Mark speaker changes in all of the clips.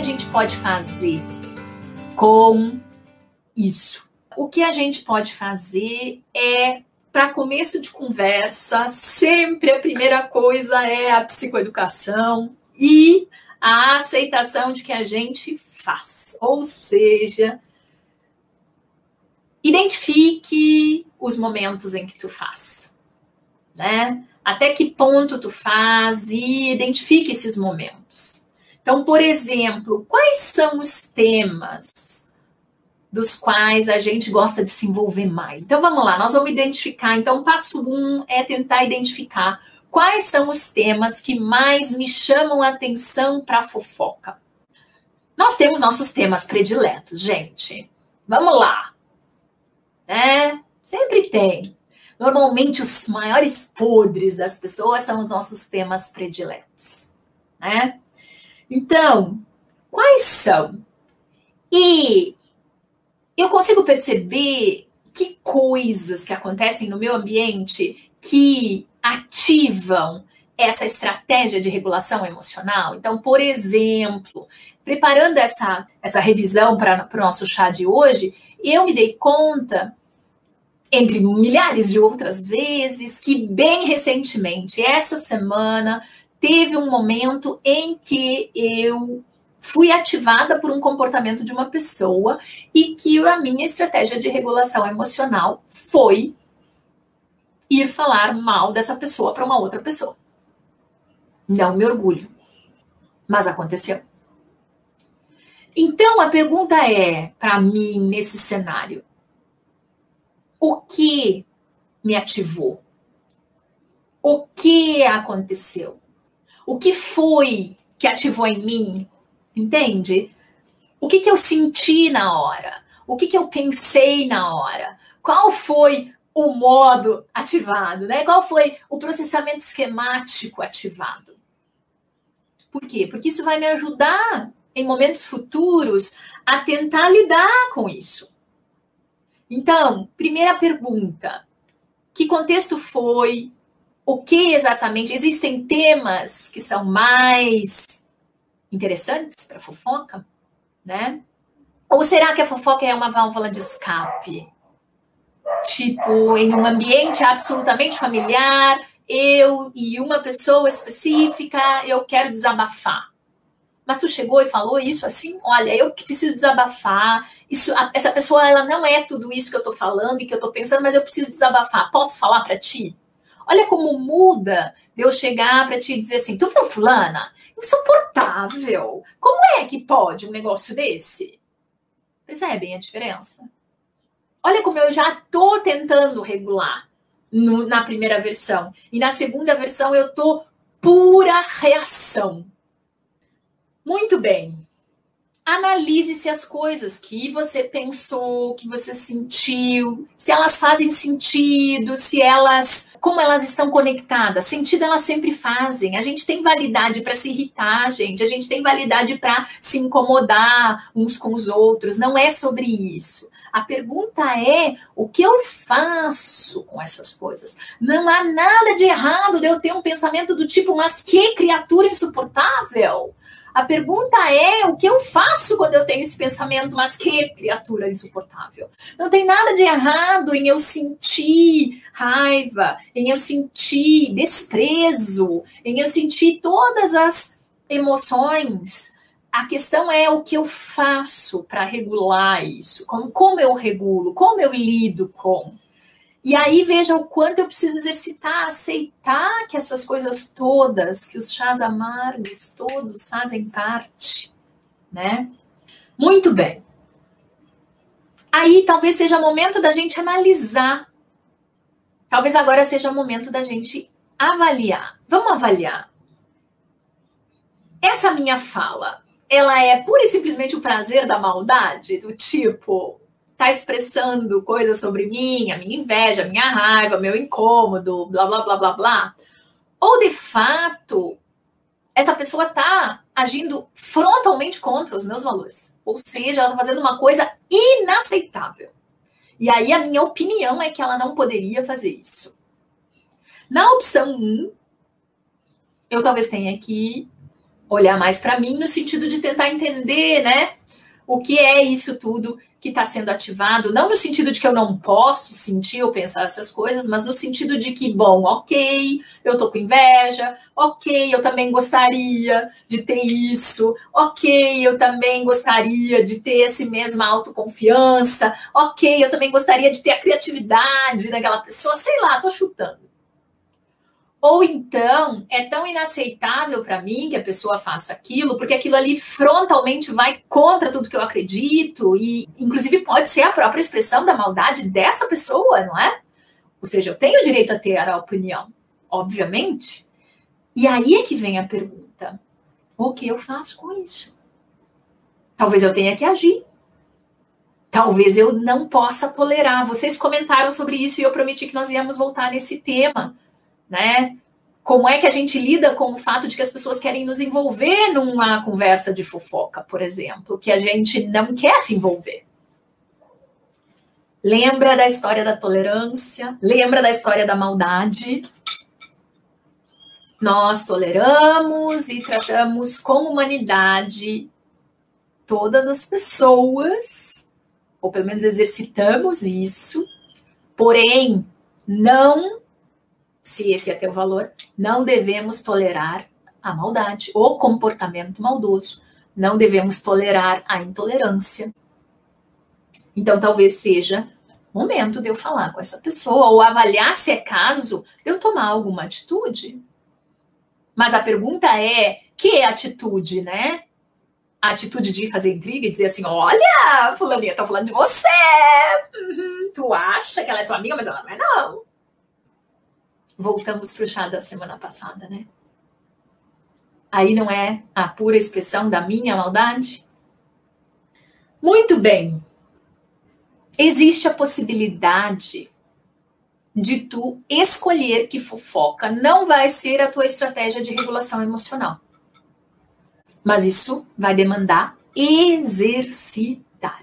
Speaker 1: que a gente pode fazer com isso? O que a gente pode fazer é para começo de conversa, sempre a primeira coisa é a psicoeducação e a aceitação de que a gente faz. Ou seja, identifique os momentos em que tu faz, né? Até que ponto tu faz e identifique esses momentos. Então, por exemplo, quais são os temas dos quais a gente gosta de se envolver mais? Então, vamos lá, nós vamos identificar. Então, passo um é tentar identificar quais são os temas que mais me chamam a atenção para fofoca. Nós temos nossos temas prediletos, gente. Vamos lá. Né? Sempre tem. Normalmente, os maiores podres das pessoas são os nossos temas prediletos, né? Então, quais são? E eu consigo perceber que coisas que acontecem no meu ambiente que ativam essa estratégia de regulação emocional. Então, por exemplo, preparando essa, essa revisão para o nosso chá de hoje, eu me dei conta, entre milhares de outras vezes, que bem recentemente, essa semana, teve um momento em que eu fui ativada por um comportamento de uma pessoa e que a minha estratégia de regulação emocional foi ir falar mal dessa pessoa para uma outra pessoa. Não me orgulho, mas aconteceu. Então a pergunta é, para mim, nesse cenário: o que me ativou? O que aconteceu? O que foi que ativou em mim? Entende? O que, que eu senti na hora? O que, que eu pensei na hora? Qual foi o modo ativado? Né? Qual foi o processamento esquemático ativado? Por quê? Porque isso vai me ajudar em momentos futuros a tentar lidar com isso. Então, primeira pergunta: que contexto foi? O que exatamente? Existem temas que são mais interessantes para fofoca, né? Ou será que a fofoca é uma válvula de escape? Tipo, em um ambiente absolutamente familiar, eu e uma pessoa específica, eu quero desabafar. Mas tu chegou e falou isso assim? Olha, eu que preciso desabafar. Isso, essa pessoa ela não é tudo isso que eu tô falando e que eu tô pensando, mas eu preciso desabafar. Posso falar para ti? Olha como muda de eu chegar para te dizer assim, tu foi fulana? Insuportável. Como é que pode um negócio desse? Percebem a diferença? Olha como eu já tô tentando regular no, na primeira versão. E na segunda versão eu tô pura reação. Muito bem analise se as coisas que você pensou, que você sentiu, se elas fazem sentido, se elas, como elas estão conectadas. Sentido elas sempre fazem. A gente tem validade para se irritar, gente. A gente tem validade para se incomodar uns com os outros. Não é sobre isso. A pergunta é: o que eu faço com essas coisas? Não há nada de errado de eu ter um pensamento do tipo, mas que criatura insuportável! A pergunta é o que eu faço quando eu tenho esse pensamento, mas que criatura insuportável. Não tem nada de errado em eu sentir raiva, em eu sentir desprezo, em eu sentir todas as emoções. A questão é o que eu faço para regular isso, como, como eu regulo, como eu lido com. E aí veja o quanto eu preciso exercitar, aceitar que essas coisas todas, que os chás amargos todos fazem parte, né? Muito bem. Aí talvez seja o momento da gente analisar. Talvez agora seja o momento da gente avaliar. Vamos avaliar. Essa minha fala, ela é pura e simplesmente o prazer da maldade, do tipo, está expressando coisas sobre mim, a minha inveja, a minha raiva, meu incômodo, blá blá blá blá blá. Ou de fato, essa pessoa está agindo frontalmente contra os meus valores. Ou seja, ela está fazendo uma coisa inaceitável. E aí a minha opinião é que ela não poderia fazer isso. Na opção 1, eu talvez tenha que olhar mais para mim no sentido de tentar entender, né? O que é isso tudo que está sendo ativado, não no sentido de que eu não posso sentir ou pensar essas coisas, mas no sentido de que, bom, ok, eu tô com inveja, ok, eu também gostaria de ter isso, ok, eu também gostaria de ter essa mesma autoconfiança, ok, eu também gostaria de ter a criatividade daquela pessoa, sei lá, tô chutando. Ou então é tão inaceitável para mim que a pessoa faça aquilo, porque aquilo ali frontalmente vai contra tudo que eu acredito e, inclusive, pode ser a própria expressão da maldade dessa pessoa, não é? Ou seja, eu tenho o direito a ter a opinião, obviamente. E aí é que vem a pergunta: o que eu faço com isso? Talvez eu tenha que agir. Talvez eu não possa tolerar. Vocês comentaram sobre isso e eu prometi que nós íamos voltar nesse tema né? Como é que a gente lida com o fato de que as pessoas querem nos envolver numa conversa de fofoca, por exemplo, que a gente não quer se envolver? Lembra da história da tolerância? Lembra da história da maldade? Nós toleramos e tratamos com humanidade todas as pessoas, ou pelo menos exercitamos isso, porém não se esse é teu valor, não devemos tolerar a maldade, o comportamento maldoso, não devemos tolerar a intolerância. Então, talvez seja momento de eu falar com essa pessoa ou avaliar se é caso de eu tomar alguma atitude. Mas a pergunta é: que atitude, né? A atitude de fazer intriga e dizer assim: olha, Fulaninha tá falando de você. Uhum, tu acha que ela é tua amiga, mas ela não é, não voltamos para o chá da semana passada, né? Aí não é a pura expressão da minha maldade? Muito bem. Existe a possibilidade de tu escolher que fofoca não vai ser a tua estratégia de regulação emocional. Mas isso vai demandar exercitar.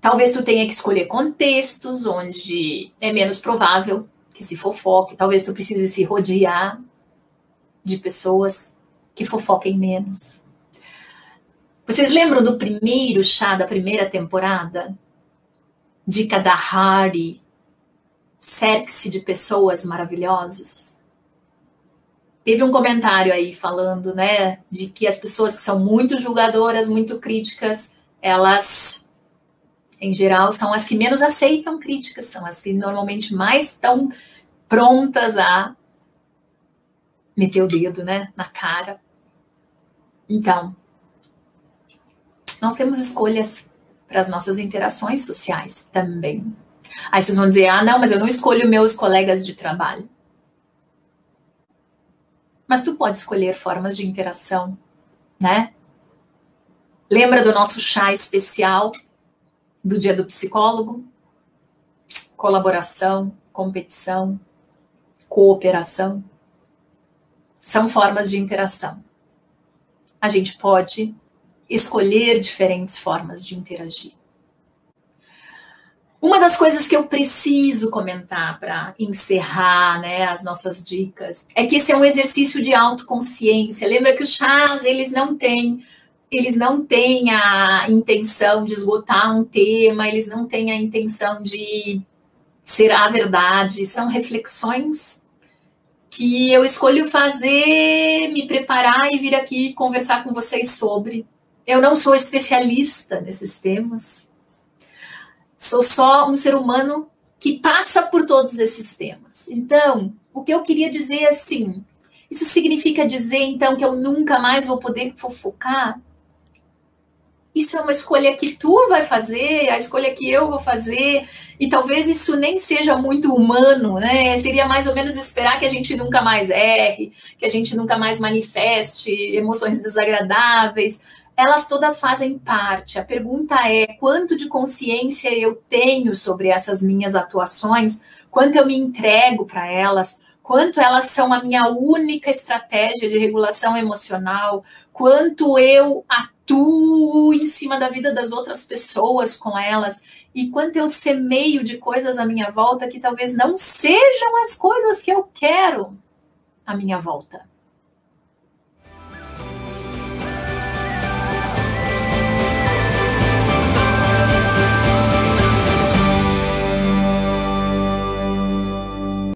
Speaker 1: Talvez tu tenha que escolher contextos onde é menos provável que se fofoque. Talvez tu precise se rodear de pessoas que fofoquem menos. Vocês lembram do primeiro chá da primeira temporada? Dica da Hardy. Cerque-se de pessoas maravilhosas. Teve um comentário aí falando, né, de que as pessoas que são muito julgadoras, muito críticas, elas em geral, são as que menos aceitam críticas, são as que normalmente mais estão prontas a meter o dedo, né, na cara. Então, nós temos escolhas para as nossas interações sociais também. Aí vocês vão dizer: ah, não, mas eu não escolho meus colegas de trabalho. Mas tu pode escolher formas de interação, né? Lembra do nosso chá especial do dia do psicólogo? Colaboração, competição, cooperação, são formas de interação. A gente pode escolher diferentes formas de interagir. Uma das coisas que eu preciso comentar para encerrar né, as nossas dicas é que esse é um exercício de autoconsciência. Lembra que os chás, eles não têm eles não têm a intenção de esgotar um tema, eles não têm a intenção de ser a verdade, são reflexões que eu escolho fazer, me preparar e vir aqui conversar com vocês sobre. Eu não sou especialista nesses temas. Sou só um ser humano que passa por todos esses temas. Então, o que eu queria dizer é assim, isso significa dizer então que eu nunca mais vou poder fofocar? Isso é uma escolha que tu vai fazer, a escolha que eu vou fazer, e talvez isso nem seja muito humano, né? Seria mais ou menos esperar que a gente nunca mais erre, que a gente nunca mais manifeste emoções desagradáveis. Elas todas fazem parte. A pergunta é: quanto de consciência eu tenho sobre essas minhas atuações? Quanto eu me entrego para elas? Quanto elas são a minha única estratégia de regulação emocional? Quanto eu atuo atuo em cima da vida das outras pessoas com elas e quanto eu semeio de coisas à minha volta que talvez não sejam as coisas que eu quero à minha volta.